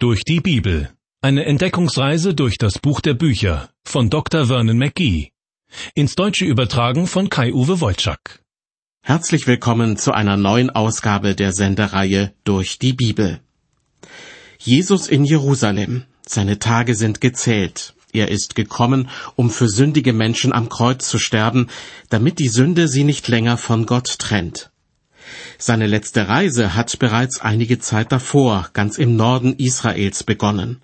Durch die Bibel. Eine Entdeckungsreise durch das Buch der Bücher von Dr. Vernon McGee. Ins Deutsche übertragen von Kai-Uwe Wolczak. Herzlich willkommen zu einer neuen Ausgabe der Sendereihe Durch die Bibel. Jesus in Jerusalem. Seine Tage sind gezählt. Er ist gekommen, um für sündige Menschen am Kreuz zu sterben, damit die Sünde sie nicht länger von Gott trennt. Seine letzte Reise hat bereits einige Zeit davor ganz im Norden Israels begonnen.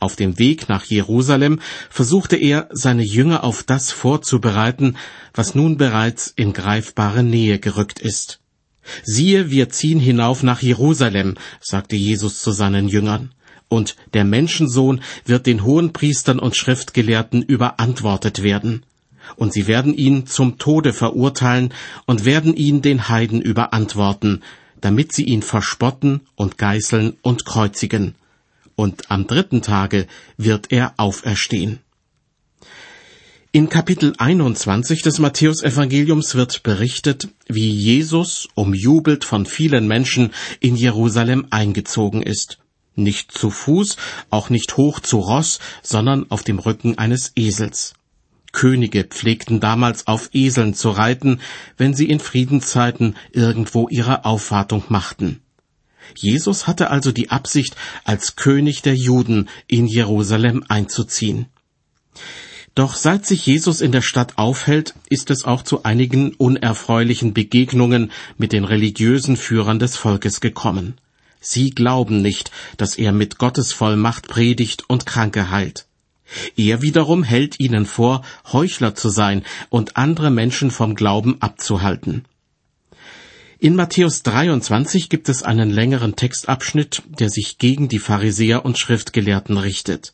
Auf dem Weg nach Jerusalem versuchte er, seine Jünger auf das vorzubereiten, was nun bereits in greifbare Nähe gerückt ist. Siehe, wir ziehen hinauf nach Jerusalem, sagte Jesus zu seinen Jüngern, und der Menschensohn wird den Hohenpriestern und Schriftgelehrten überantwortet werden und sie werden ihn zum Tode verurteilen und werden ihn den Heiden überantworten, damit sie ihn verspotten und geißeln und kreuzigen. Und am dritten Tage wird er auferstehen. In Kapitel 21 des Matthäusevangeliums wird berichtet, wie Jesus, umjubelt von vielen Menschen, in Jerusalem eingezogen ist. Nicht zu Fuß, auch nicht hoch zu Ross, sondern auf dem Rücken eines Esels. Könige pflegten damals auf Eseln zu reiten, wenn sie in Friedenszeiten irgendwo ihre Aufwartung machten. Jesus hatte also die Absicht, als König der Juden in Jerusalem einzuziehen. Doch seit sich Jesus in der Stadt aufhält, ist es auch zu einigen unerfreulichen Begegnungen mit den religiösen Führern des Volkes gekommen. Sie glauben nicht, dass er mit Gottes Vollmacht predigt und Kranke heilt. Er wiederum hält ihnen vor, Heuchler zu sein und andere Menschen vom Glauben abzuhalten. In Matthäus 23 gibt es einen längeren Textabschnitt, der sich gegen die Pharisäer und Schriftgelehrten richtet.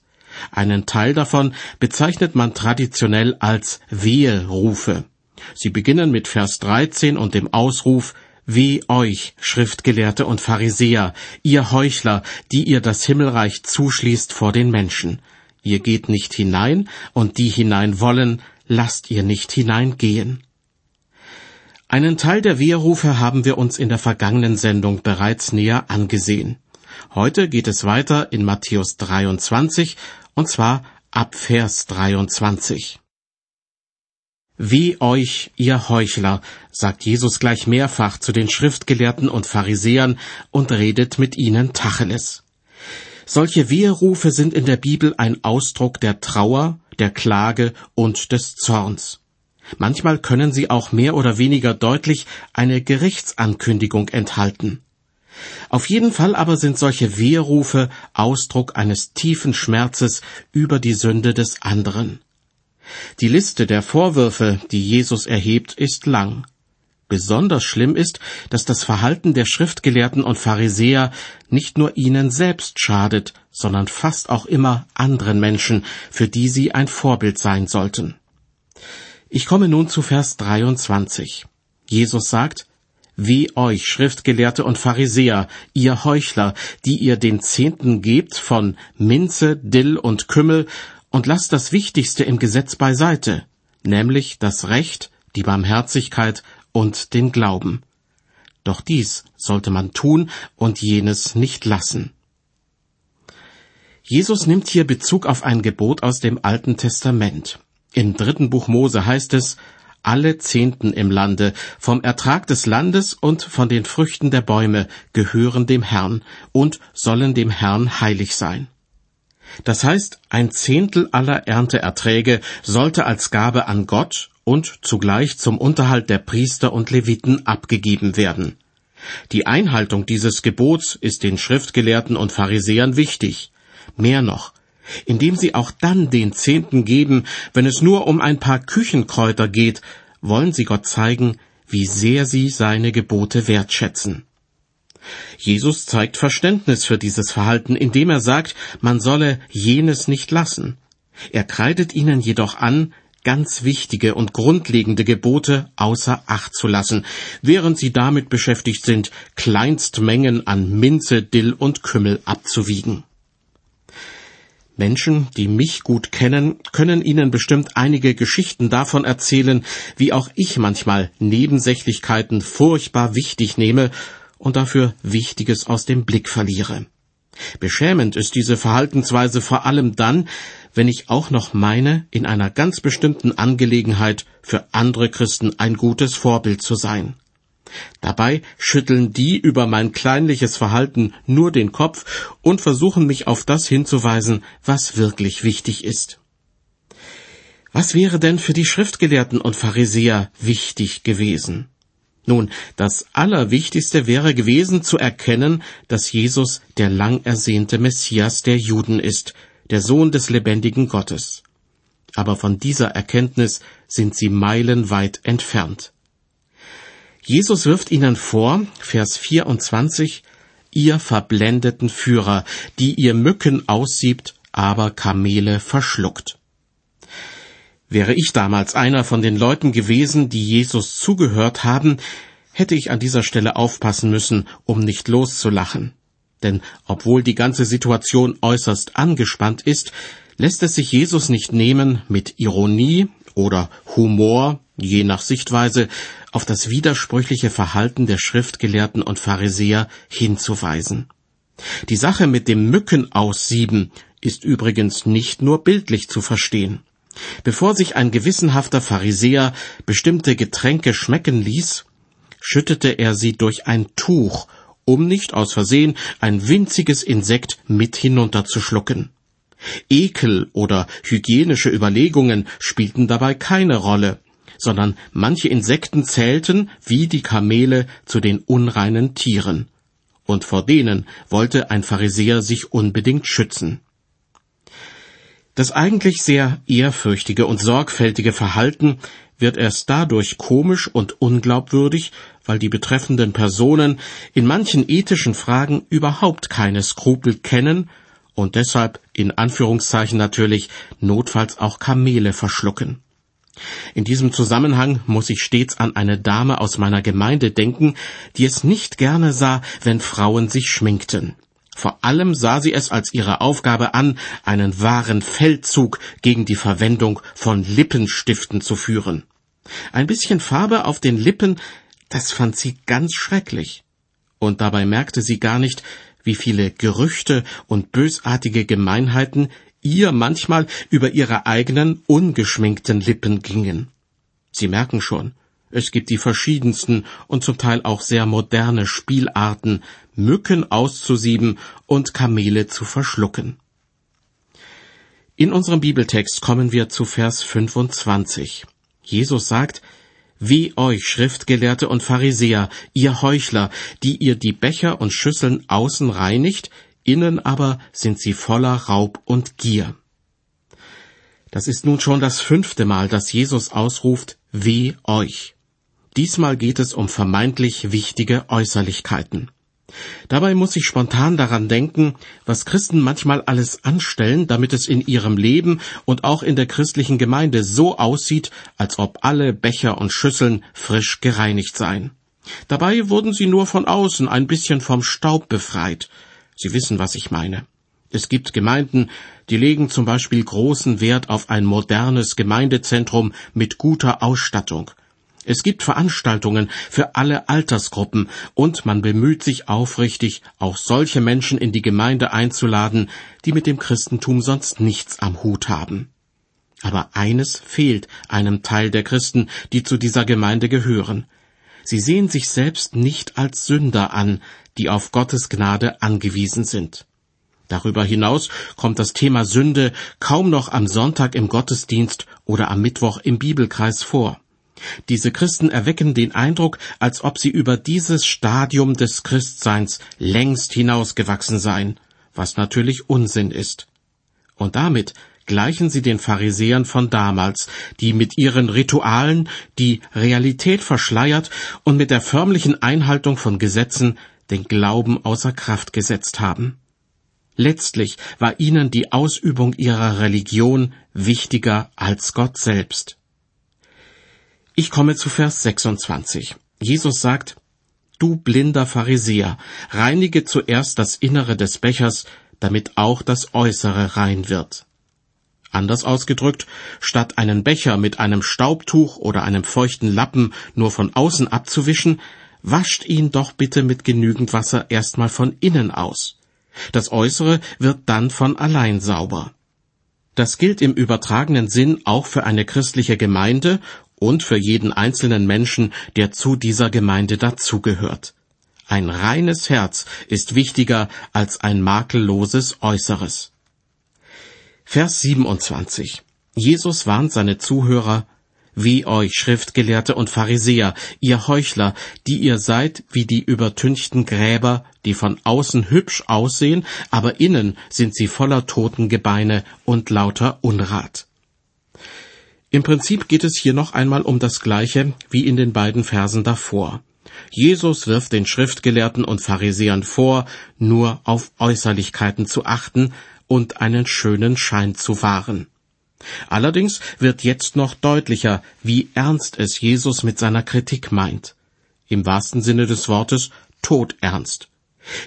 Einen Teil davon bezeichnet man traditionell als Weherufe. Sie beginnen mit Vers 13 und dem Ausruf Weh euch, Schriftgelehrte und Pharisäer, ihr Heuchler, die ihr das Himmelreich zuschließt vor den Menschen. Ihr geht nicht hinein, und die hinein wollen, lasst ihr nicht hineingehen. Einen Teil der Wehrrufe haben wir uns in der vergangenen Sendung bereits näher angesehen. Heute geht es weiter in Matthäus 23, und zwar ab Vers 23. Weh euch, ihr Heuchler, sagt Jesus gleich mehrfach zu den Schriftgelehrten und Pharisäern und redet mit ihnen Tacheles. Solche Weherufe sind in der Bibel ein Ausdruck der Trauer, der Klage und des Zorns. Manchmal können sie auch mehr oder weniger deutlich eine Gerichtsankündigung enthalten. Auf jeden Fall aber sind solche Weherufe Ausdruck eines tiefen Schmerzes über die Sünde des anderen. Die Liste der Vorwürfe, die Jesus erhebt, ist lang. Besonders schlimm ist, dass das Verhalten der Schriftgelehrten und Pharisäer nicht nur ihnen selbst schadet, sondern fast auch immer anderen Menschen, für die sie ein Vorbild sein sollten. Ich komme nun zu Vers 23. Jesus sagt, Wie euch, Schriftgelehrte und Pharisäer, ihr Heuchler, die ihr den Zehnten gebt von Minze, Dill und Kümmel und lasst das Wichtigste im Gesetz beiseite, nämlich das Recht, die Barmherzigkeit und den Glauben. Doch dies sollte man tun und jenes nicht lassen. Jesus nimmt hier Bezug auf ein Gebot aus dem Alten Testament. Im dritten Buch Mose heißt es, alle Zehnten im Lande, vom Ertrag des Landes und von den Früchten der Bäume gehören dem Herrn und sollen dem Herrn heilig sein. Das heißt, ein Zehntel aller Ernteerträge sollte als Gabe an Gott und zugleich zum Unterhalt der Priester und Leviten abgegeben werden. Die Einhaltung dieses Gebots ist den Schriftgelehrten und Pharisäern wichtig. Mehr noch, indem sie auch dann den Zehnten geben, wenn es nur um ein paar Küchenkräuter geht, wollen sie Gott zeigen, wie sehr sie seine Gebote wertschätzen. Jesus zeigt Verständnis für dieses Verhalten, indem er sagt, man solle jenes nicht lassen. Er kreidet ihnen jedoch an, ganz wichtige und grundlegende Gebote außer Acht zu lassen, während sie damit beschäftigt sind, Kleinstmengen an Minze, Dill und Kümmel abzuwiegen. Menschen, die mich gut kennen, können Ihnen bestimmt einige Geschichten davon erzählen, wie auch ich manchmal Nebensächlichkeiten furchtbar wichtig nehme und dafür Wichtiges aus dem Blick verliere. Beschämend ist diese Verhaltensweise vor allem dann, wenn ich auch noch meine, in einer ganz bestimmten Angelegenheit für andere Christen ein gutes Vorbild zu sein. Dabei schütteln die über mein kleinliches Verhalten nur den Kopf und versuchen mich auf das hinzuweisen, was wirklich wichtig ist. Was wäre denn für die Schriftgelehrten und Pharisäer wichtig gewesen? Nun, das Allerwichtigste wäre gewesen zu erkennen, dass Jesus der lang ersehnte Messias der Juden ist, der Sohn des lebendigen Gottes. Aber von dieser Erkenntnis sind sie meilenweit entfernt. Jesus wirft ihnen vor, Vers 24, ihr verblendeten Führer, die ihr Mücken aussiebt, aber Kamele verschluckt. Wäre ich damals einer von den Leuten gewesen, die Jesus zugehört haben, hätte ich an dieser Stelle aufpassen müssen, um nicht loszulachen. Denn obwohl die ganze Situation äußerst angespannt ist, lässt es sich Jesus nicht nehmen, mit Ironie oder Humor, je nach Sichtweise, auf das widersprüchliche Verhalten der Schriftgelehrten und Pharisäer hinzuweisen. Die Sache mit dem Mückenaussieben ist übrigens nicht nur bildlich zu verstehen. Bevor sich ein gewissenhafter Pharisäer bestimmte Getränke schmecken ließ, schüttete er sie durch ein Tuch, um nicht aus Versehen ein winziges Insekt mit hinunterzuschlucken. Ekel oder hygienische Überlegungen spielten dabei keine Rolle, sondern manche Insekten zählten, wie die Kamele, zu den unreinen Tieren. Und vor denen wollte ein Pharisäer sich unbedingt schützen. Das eigentlich sehr ehrfürchtige und sorgfältige Verhalten wird erst dadurch komisch und unglaubwürdig, weil die betreffenden Personen in manchen ethischen Fragen überhaupt keine Skrupel kennen und deshalb in Anführungszeichen natürlich notfalls auch Kamele verschlucken. In diesem Zusammenhang muss ich stets an eine Dame aus meiner Gemeinde denken, die es nicht gerne sah, wenn Frauen sich schminkten. Vor allem sah sie es als ihre Aufgabe an, einen wahren Feldzug gegen die Verwendung von Lippenstiften zu führen. Ein bisschen Farbe auf den Lippen, das fand sie ganz schrecklich. Und dabei merkte sie gar nicht, wie viele Gerüchte und bösartige Gemeinheiten ihr manchmal über ihre eigenen ungeschminkten Lippen gingen. Sie merken schon, es gibt die verschiedensten und zum Teil auch sehr moderne Spielarten, Mücken auszusieben und Kamele zu verschlucken. In unserem Bibeltext kommen wir zu Vers 25. Jesus sagt, Weh euch, Schriftgelehrte und Pharisäer, ihr Heuchler, die ihr die Becher und Schüsseln außen reinigt, innen aber sind sie voller Raub und Gier. Das ist nun schon das fünfte Mal, dass Jesus ausruft, Weh euch. Diesmal geht es um vermeintlich wichtige Äußerlichkeiten. Dabei muss ich spontan daran denken, was Christen manchmal alles anstellen, damit es in ihrem Leben und auch in der christlichen Gemeinde so aussieht, als ob alle Becher und Schüsseln frisch gereinigt seien. Dabei wurden sie nur von außen ein bisschen vom Staub befreit. Sie wissen, was ich meine. Es gibt Gemeinden, die legen zum Beispiel großen Wert auf ein modernes Gemeindezentrum mit guter Ausstattung. Es gibt Veranstaltungen für alle Altersgruppen und man bemüht sich aufrichtig, auch solche Menschen in die Gemeinde einzuladen, die mit dem Christentum sonst nichts am Hut haben. Aber eines fehlt einem Teil der Christen, die zu dieser Gemeinde gehören. Sie sehen sich selbst nicht als Sünder an, die auf Gottes Gnade angewiesen sind. Darüber hinaus kommt das Thema Sünde kaum noch am Sonntag im Gottesdienst oder am Mittwoch im Bibelkreis vor. Diese Christen erwecken den Eindruck, als ob sie über dieses Stadium des Christseins längst hinausgewachsen seien, was natürlich Unsinn ist. Und damit gleichen sie den Pharisäern von damals, die mit ihren Ritualen die Realität verschleiert und mit der förmlichen Einhaltung von Gesetzen den Glauben außer Kraft gesetzt haben. Letztlich war ihnen die Ausübung ihrer Religion wichtiger als Gott selbst. Ich komme zu Vers 26. Jesus sagt, Du blinder Pharisäer, reinige zuerst das Innere des Bechers, damit auch das Äußere rein wird. Anders ausgedrückt, statt einen Becher mit einem Staubtuch oder einem feuchten Lappen nur von außen abzuwischen, wascht ihn doch bitte mit genügend Wasser erstmal von innen aus. Das Äußere wird dann von allein sauber. Das gilt im übertragenen Sinn auch für eine christliche Gemeinde und für jeden einzelnen Menschen, der zu dieser Gemeinde dazugehört. Ein reines Herz ist wichtiger als ein makelloses Äußeres. Vers 27. Jesus warnt seine Zuhörer, wie euch Schriftgelehrte und Pharisäer, ihr Heuchler, die ihr seid wie die übertünchten Gräber, die von außen hübsch aussehen, aber innen sind sie voller Totengebeine und lauter Unrat. Im Prinzip geht es hier noch einmal um das Gleiche wie in den beiden Versen davor. Jesus wirft den Schriftgelehrten und Pharisäern vor, nur auf Äußerlichkeiten zu achten und einen schönen Schein zu wahren. Allerdings wird jetzt noch deutlicher, wie ernst es Jesus mit seiner Kritik meint. Im wahrsten Sinne des Wortes todernst.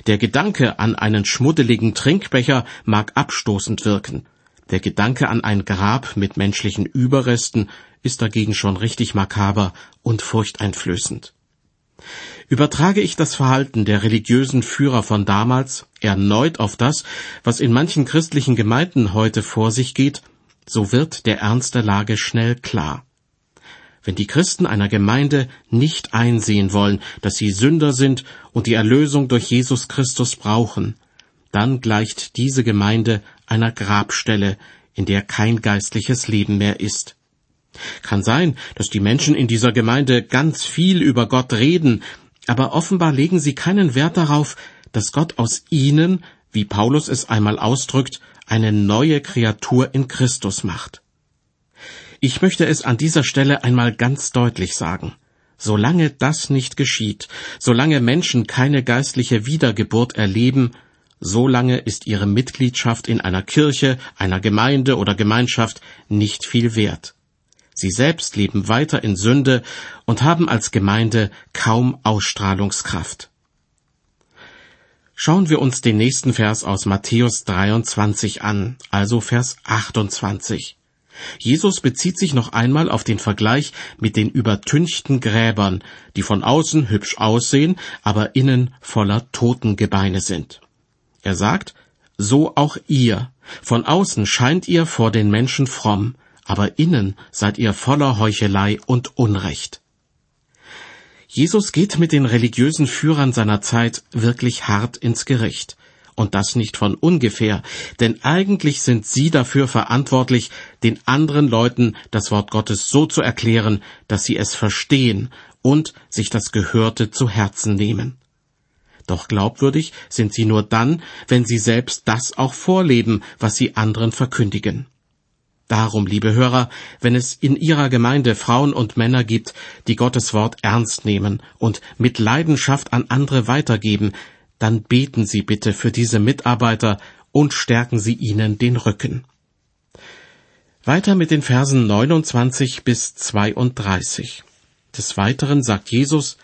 Der Gedanke an einen schmuddeligen Trinkbecher mag abstoßend wirken. Der Gedanke an ein Grab mit menschlichen Überresten ist dagegen schon richtig makaber und furchteinflößend. Übertrage ich das Verhalten der religiösen Führer von damals erneut auf das, was in manchen christlichen Gemeinden heute vor sich geht, so wird der Ernst der Lage schnell klar. Wenn die Christen einer Gemeinde nicht einsehen wollen, dass sie Sünder sind und die Erlösung durch Jesus Christus brauchen, dann gleicht diese Gemeinde einer Grabstelle, in der kein geistliches Leben mehr ist. Kann sein, dass die Menschen in dieser Gemeinde ganz viel über Gott reden, aber offenbar legen sie keinen Wert darauf, dass Gott aus ihnen, wie Paulus es einmal ausdrückt, eine neue Kreatur in Christus macht. Ich möchte es an dieser Stelle einmal ganz deutlich sagen. Solange das nicht geschieht, solange Menschen keine geistliche Wiedergeburt erleben, solange ist ihre Mitgliedschaft in einer Kirche, einer Gemeinde oder Gemeinschaft nicht viel wert. Sie selbst leben weiter in Sünde und haben als Gemeinde kaum Ausstrahlungskraft. Schauen wir uns den nächsten Vers aus Matthäus 23 an, also Vers 28. Jesus bezieht sich noch einmal auf den Vergleich mit den übertünchten Gräbern, die von außen hübsch aussehen, aber innen voller Totengebeine sind. Er sagt, so auch ihr. Von außen scheint ihr vor den Menschen fromm, aber innen seid ihr voller Heuchelei und Unrecht. Jesus geht mit den religiösen Führern seiner Zeit wirklich hart ins Gericht. Und das nicht von ungefähr, denn eigentlich sind sie dafür verantwortlich, den anderen Leuten das Wort Gottes so zu erklären, dass sie es verstehen und sich das Gehörte zu Herzen nehmen. Doch glaubwürdig sind sie nur dann, wenn sie selbst das auch vorleben, was sie anderen verkündigen. Darum, liebe Hörer, wenn es in Ihrer Gemeinde Frauen und Männer gibt, die Gottes Wort ernst nehmen und mit Leidenschaft an andere weitergeben, dann beten Sie bitte für diese Mitarbeiter und stärken Sie ihnen den Rücken. Weiter mit den Versen 29 bis 32. Des Weiteren sagt Jesus,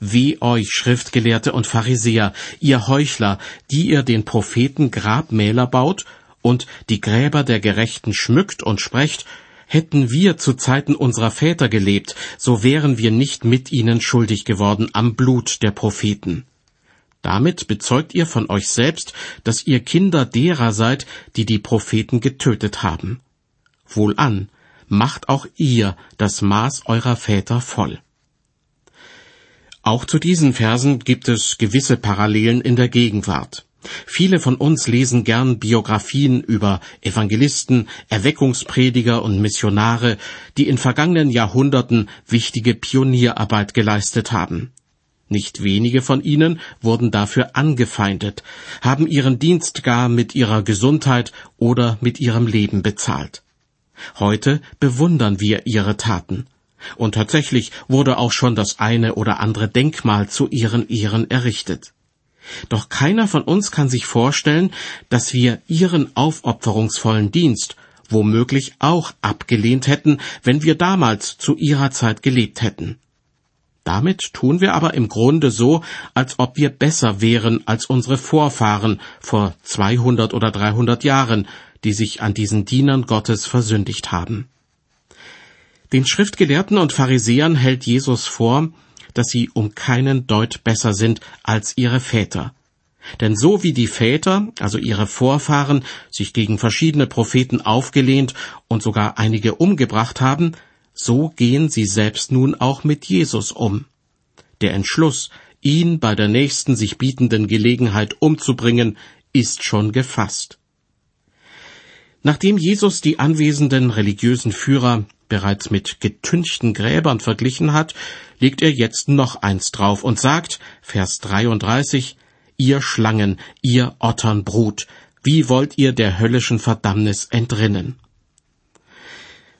Weh euch, Schriftgelehrte und Pharisäer, ihr Heuchler, die ihr den Propheten Grabmäler baut und die Gräber der Gerechten schmückt und sprecht, hätten wir zu Zeiten unserer Väter gelebt, so wären wir nicht mit ihnen schuldig geworden am Blut der Propheten. Damit bezeugt ihr von euch selbst, dass ihr Kinder derer seid, die die Propheten getötet haben. Wohlan, macht auch ihr das Maß eurer Väter voll. Auch zu diesen Versen gibt es gewisse Parallelen in der Gegenwart. Viele von uns lesen gern Biografien über Evangelisten, Erweckungsprediger und Missionare, die in vergangenen Jahrhunderten wichtige Pionierarbeit geleistet haben. Nicht wenige von ihnen wurden dafür angefeindet, haben ihren Dienst gar mit ihrer Gesundheit oder mit ihrem Leben bezahlt. Heute bewundern wir ihre Taten. Und tatsächlich wurde auch schon das eine oder andere Denkmal zu ihren Ehren errichtet. Doch keiner von uns kann sich vorstellen, dass wir ihren aufopferungsvollen Dienst womöglich auch abgelehnt hätten, wenn wir damals zu ihrer Zeit gelebt hätten. Damit tun wir aber im Grunde so, als ob wir besser wären als unsere Vorfahren vor 200 oder 300 Jahren, die sich an diesen Dienern Gottes versündigt haben. Den Schriftgelehrten und Pharisäern hält Jesus vor, dass sie um keinen Deut besser sind als ihre Väter. Denn so wie die Väter, also ihre Vorfahren, sich gegen verschiedene Propheten aufgelehnt und sogar einige umgebracht haben, so gehen sie selbst nun auch mit Jesus um. Der Entschluss, ihn bei der nächsten sich bietenden Gelegenheit umzubringen, ist schon gefasst. Nachdem Jesus die anwesenden religiösen Führer bereits mit getünchten Gräbern verglichen hat, legt er jetzt noch eins drauf und sagt, Vers 33, Ihr Schlangen, ihr Otternbrut, wie wollt ihr der höllischen Verdammnis entrinnen?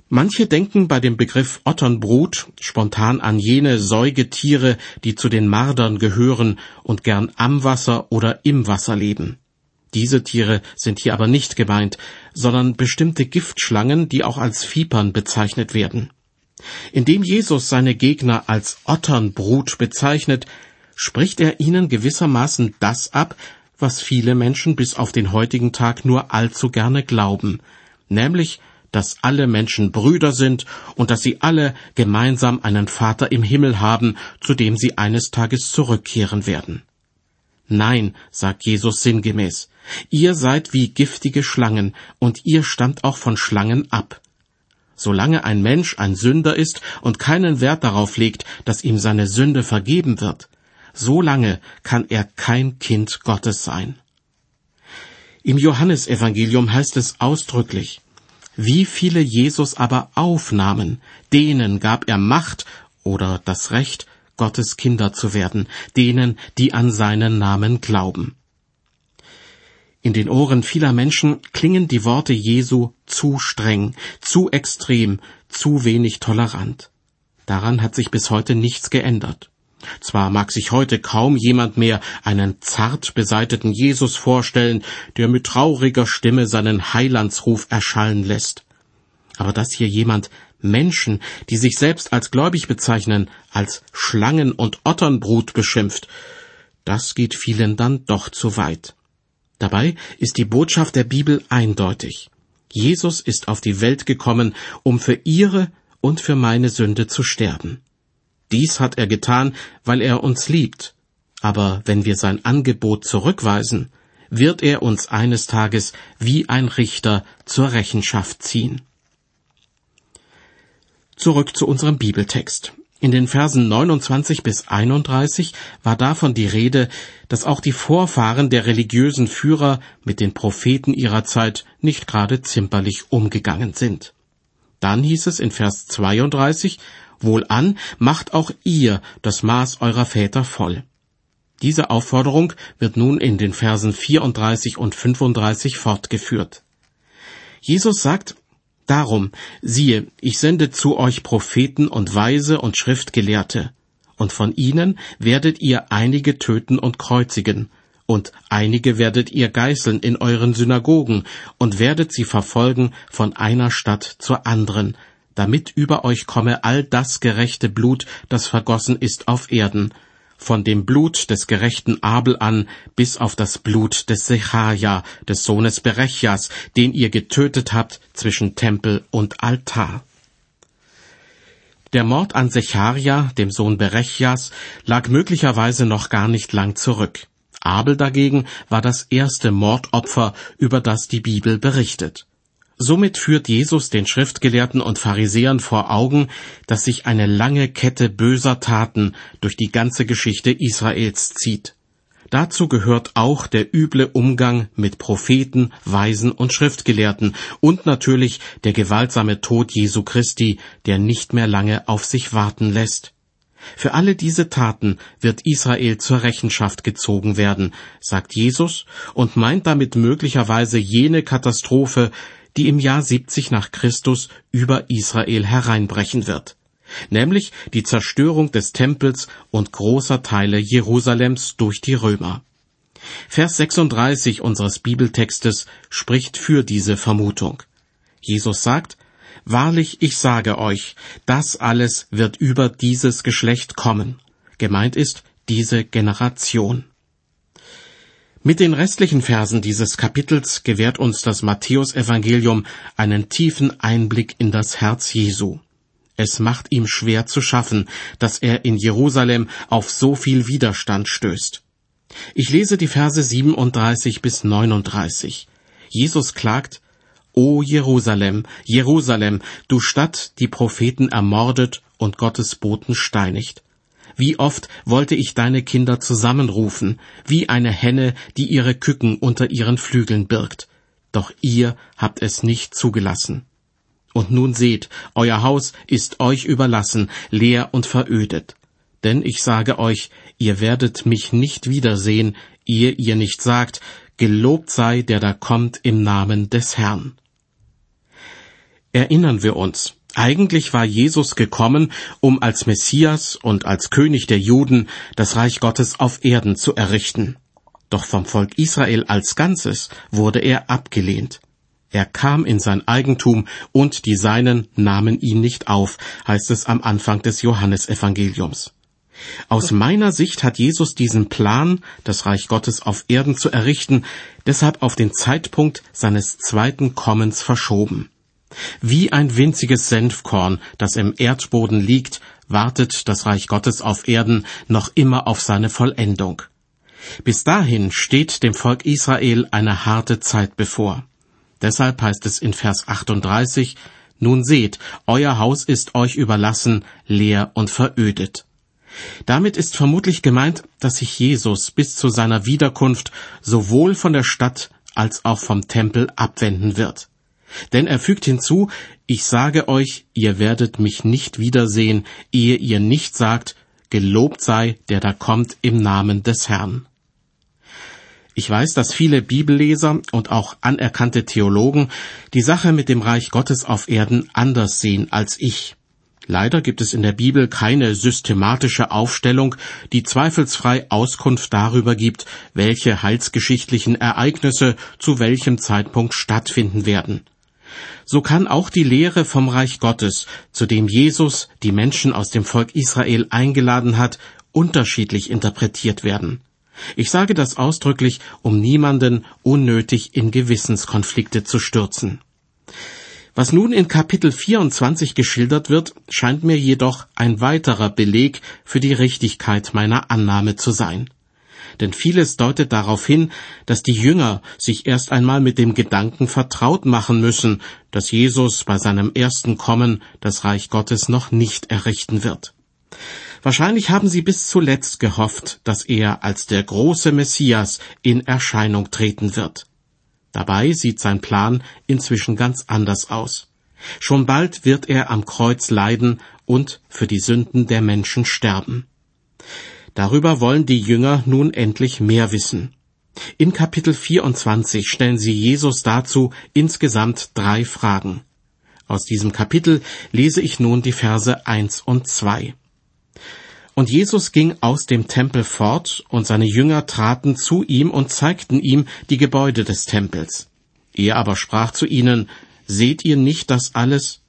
Manche denken bei dem Begriff Otternbrut spontan an jene Säugetiere, die zu den Mardern gehören und gern am Wasser oder im Wasser leben. Diese Tiere sind hier aber nicht gemeint, sondern bestimmte Giftschlangen, die auch als Vipern bezeichnet werden. Indem Jesus seine Gegner als Otternbrut bezeichnet, spricht er ihnen gewissermaßen das ab, was viele Menschen bis auf den heutigen Tag nur allzu gerne glauben, nämlich, dass alle Menschen Brüder sind und dass sie alle gemeinsam einen Vater im Himmel haben, zu dem sie eines Tages zurückkehren werden. Nein, sagt Jesus sinngemäß, ihr seid wie giftige Schlangen, und ihr stammt auch von Schlangen ab. Solange ein Mensch ein Sünder ist und keinen Wert darauf legt, dass ihm seine Sünde vergeben wird, solange kann er kein Kind Gottes sein. Im Johannesevangelium heißt es ausdrücklich, wie viele Jesus aber aufnahmen, denen gab er Macht oder das Recht, Gottes Kinder zu werden, denen, die an seinen Namen glauben. In den Ohren vieler Menschen klingen die Worte Jesu zu streng, zu extrem, zu wenig tolerant. Daran hat sich bis heute nichts geändert. Zwar mag sich heute kaum jemand mehr einen zart beseiteten Jesus vorstellen, der mit trauriger Stimme seinen Heilandsruf erschallen lässt. Aber dass hier jemand Menschen, die sich selbst als gläubig bezeichnen, als Schlangen und Otternbrut beschimpft, das geht vielen dann doch zu weit. Dabei ist die Botschaft der Bibel eindeutig. Jesus ist auf die Welt gekommen, um für ihre und für meine Sünde zu sterben. Dies hat er getan, weil er uns liebt. Aber wenn wir sein Angebot zurückweisen, wird er uns eines Tages wie ein Richter zur Rechenschaft ziehen. Zurück zu unserem Bibeltext. In den Versen 29 bis 31 war davon die Rede, dass auch die Vorfahren der religiösen Führer mit den Propheten ihrer Zeit nicht gerade zimperlich umgegangen sind. Dann hieß es in Vers 32, Wohlan, macht auch ihr das Maß eurer Väter voll. Diese Aufforderung wird nun in den Versen 34 und 35 fortgeführt. Jesus sagt, Darum, siehe, ich sende zu euch Propheten und Weise und Schriftgelehrte, und von ihnen werdet ihr einige töten und kreuzigen, und einige werdet ihr geißeln in euren Synagogen, und werdet sie verfolgen von einer Stadt zur anderen, damit über euch komme all das gerechte Blut, das vergossen ist auf Erden, von dem Blut des gerechten Abel an bis auf das Blut des Sechaja, des Sohnes Berechjas, den ihr getötet habt zwischen Tempel und Altar. Der Mord an Secharia, dem Sohn Berechjas, lag möglicherweise noch gar nicht lang zurück. Abel dagegen war das erste Mordopfer, über das die Bibel berichtet. Somit führt Jesus den Schriftgelehrten und Pharisäern vor Augen, dass sich eine lange Kette böser Taten durch die ganze Geschichte Israels zieht. Dazu gehört auch der üble Umgang mit Propheten, Weisen und Schriftgelehrten und natürlich der gewaltsame Tod Jesu Christi, der nicht mehr lange auf sich warten lässt. Für alle diese Taten wird Israel zur Rechenschaft gezogen werden, sagt Jesus und meint damit möglicherweise jene Katastrophe, die im Jahr 70 nach Christus über Israel hereinbrechen wird, nämlich die Zerstörung des Tempels und großer Teile Jerusalems durch die Römer. Vers 36 unseres Bibeltextes spricht für diese Vermutung. Jesus sagt, Wahrlich, ich sage euch, das alles wird über dieses Geschlecht kommen. Gemeint ist diese Generation. Mit den restlichen Versen dieses Kapitels gewährt uns das Matthäusevangelium einen tiefen Einblick in das Herz Jesu. Es macht ihm schwer zu schaffen, dass er in Jerusalem auf so viel Widerstand stößt. Ich lese die Verse 37 bis 39. Jesus klagt, O Jerusalem, Jerusalem, du Stadt, die Propheten ermordet und Gottes Boten steinigt. Wie oft wollte ich deine Kinder zusammenrufen, wie eine Henne, die ihre Küken unter ihren Flügeln birgt. Doch ihr habt es nicht zugelassen. Und nun seht, euer Haus ist euch überlassen, leer und verödet. Denn ich sage euch, ihr werdet mich nicht wiedersehen, ehe ihr nicht sagt, Gelobt sei, der da kommt im Namen des Herrn. Erinnern wir uns, eigentlich war Jesus gekommen, um als Messias und als König der Juden das Reich Gottes auf Erden zu errichten. Doch vom Volk Israel als Ganzes wurde er abgelehnt. Er kam in sein Eigentum und die Seinen nahmen ihn nicht auf, heißt es am Anfang des Johannesevangeliums. Aus meiner Sicht hat Jesus diesen Plan, das Reich Gottes auf Erden zu errichten, deshalb auf den Zeitpunkt seines zweiten Kommens verschoben. Wie ein winziges Senfkorn, das im Erdboden liegt, wartet das Reich Gottes auf Erden noch immer auf seine Vollendung. Bis dahin steht dem Volk Israel eine harte Zeit bevor. Deshalb heißt es in Vers 38, Nun seht, euer Haus ist euch überlassen, leer und verödet. Damit ist vermutlich gemeint, dass sich Jesus bis zu seiner Wiederkunft sowohl von der Stadt als auch vom Tempel abwenden wird. Denn er fügt hinzu, ich sage euch, ihr werdet mich nicht wiedersehen, ehe ihr nicht sagt, gelobt sei, der da kommt im Namen des Herrn. Ich weiß, dass viele Bibelleser und auch anerkannte Theologen die Sache mit dem Reich Gottes auf Erden anders sehen als ich. Leider gibt es in der Bibel keine systematische Aufstellung, die zweifelsfrei Auskunft darüber gibt, welche heilsgeschichtlichen Ereignisse zu welchem Zeitpunkt stattfinden werden. So kann auch die Lehre vom Reich Gottes, zu dem Jesus die Menschen aus dem Volk Israel eingeladen hat, unterschiedlich interpretiert werden. Ich sage das ausdrücklich, um niemanden unnötig in Gewissenskonflikte zu stürzen. Was nun in Kapitel 24 geschildert wird, scheint mir jedoch ein weiterer Beleg für die Richtigkeit meiner Annahme zu sein. Denn vieles deutet darauf hin, dass die Jünger sich erst einmal mit dem Gedanken vertraut machen müssen, dass Jesus bei seinem ersten Kommen das Reich Gottes noch nicht errichten wird. Wahrscheinlich haben sie bis zuletzt gehofft, dass er als der große Messias in Erscheinung treten wird. Dabei sieht sein Plan inzwischen ganz anders aus. Schon bald wird er am Kreuz leiden und für die Sünden der Menschen sterben. Darüber wollen die Jünger nun endlich mehr wissen. In Kapitel 24 stellen sie Jesus dazu insgesamt drei Fragen. Aus diesem Kapitel lese ich nun die Verse 1 und 2. Und Jesus ging aus dem Tempel fort, und seine Jünger traten zu ihm und zeigten ihm die Gebäude des Tempels. Er aber sprach zu ihnen, Seht ihr nicht das alles?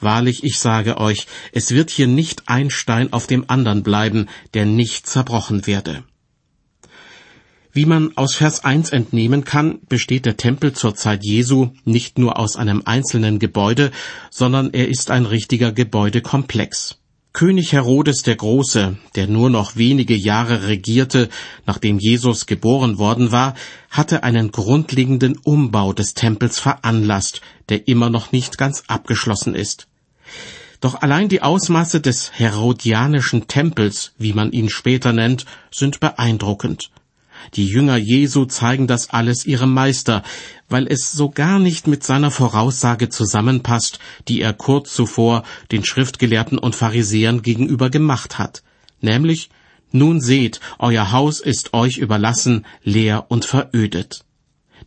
Wahrlich, ich sage euch, es wird hier nicht ein Stein auf dem andern bleiben, der nicht zerbrochen werde. Wie man aus Vers 1 entnehmen kann, besteht der Tempel zur Zeit Jesu nicht nur aus einem einzelnen Gebäude, sondern er ist ein richtiger Gebäudekomplex. König Herodes der Große, der nur noch wenige Jahre regierte, nachdem Jesus geboren worden war, hatte einen grundlegenden Umbau des Tempels veranlasst, der immer noch nicht ganz abgeschlossen ist. Doch allein die Ausmaße des Herodianischen Tempels, wie man ihn später nennt, sind beeindruckend. Die Jünger Jesu zeigen das alles ihrem Meister, weil es so gar nicht mit seiner Voraussage zusammenpasst, die er kurz zuvor den Schriftgelehrten und Pharisäern gegenüber gemacht hat, nämlich Nun seht, euer Haus ist euch überlassen, leer und verödet.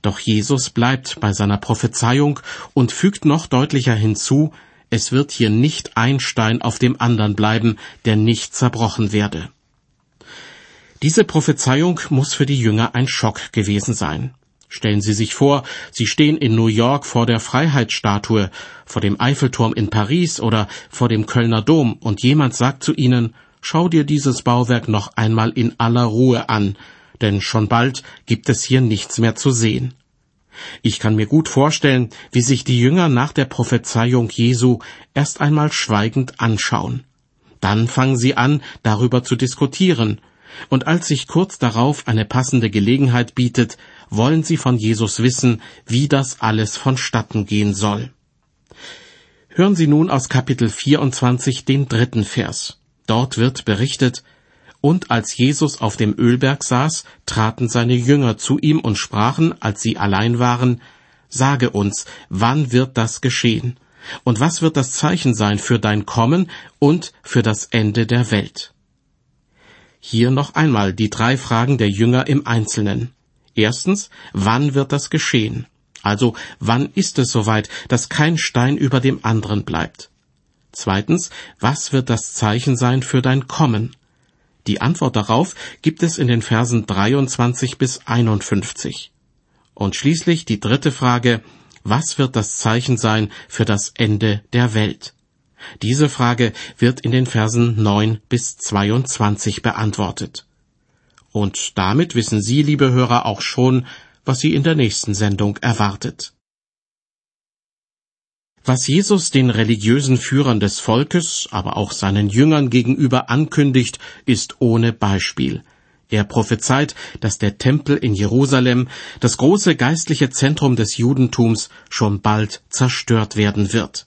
Doch Jesus bleibt bei seiner Prophezeiung und fügt noch deutlicher hinzu, es wird hier nicht ein Stein auf dem andern bleiben, der nicht zerbrochen werde. Diese Prophezeiung muss für die Jünger ein Schock gewesen sein. Stellen Sie sich vor, Sie stehen in New York vor der Freiheitsstatue, vor dem Eiffelturm in Paris oder vor dem Kölner Dom und jemand sagt zu Ihnen, schau dir dieses Bauwerk noch einmal in aller Ruhe an, denn schon bald gibt es hier nichts mehr zu sehen. Ich kann mir gut vorstellen, wie sich die Jünger nach der Prophezeiung Jesu erst einmal schweigend anschauen. Dann fangen sie an, darüber zu diskutieren, Und als sich kurz darauf eine passende Gelegenheit bietet, wollen sie von Jesus wissen, wie das alles vonstatten gehen soll. Hören Sie nun aus Kapitel 24 den dritten Vers. Dort wird berichtet, und als Jesus auf dem Ölberg saß, traten seine Jünger zu ihm und sprachen, als sie allein waren, Sage uns, wann wird das geschehen? Und was wird das Zeichen sein für dein Kommen und für das Ende der Welt? Hier noch einmal die drei Fragen der Jünger im Einzelnen. Erstens, wann wird das geschehen? Also, wann ist es soweit, dass kein Stein über dem anderen bleibt? Zweitens, was wird das Zeichen sein für dein Kommen? Die Antwort darauf gibt es in den Versen 23 bis 51. Und schließlich die dritte Frage, was wird das Zeichen sein für das Ende der Welt? Diese Frage wird in den Versen 9 bis 22 beantwortet. Und damit wissen Sie, liebe Hörer, auch schon, was Sie in der nächsten Sendung erwartet. Was Jesus den religiösen Führern des Volkes, aber auch seinen Jüngern gegenüber ankündigt, ist ohne Beispiel. Er prophezeit, dass der Tempel in Jerusalem, das große geistliche Zentrum des Judentums, schon bald zerstört werden wird.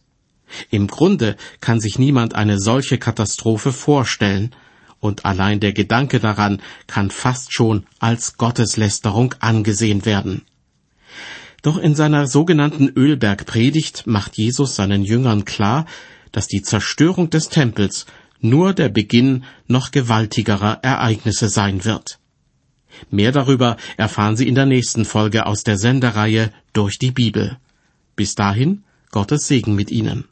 Im Grunde kann sich niemand eine solche Katastrophe vorstellen, und allein der Gedanke daran kann fast schon als Gotteslästerung angesehen werden. Doch in seiner sogenannten Ölbergpredigt macht Jesus seinen Jüngern klar, dass die Zerstörung des Tempels nur der Beginn noch gewaltigerer Ereignisse sein wird. Mehr darüber erfahren Sie in der nächsten Folge aus der Sendereihe durch die Bibel. Bis dahin Gottes Segen mit Ihnen.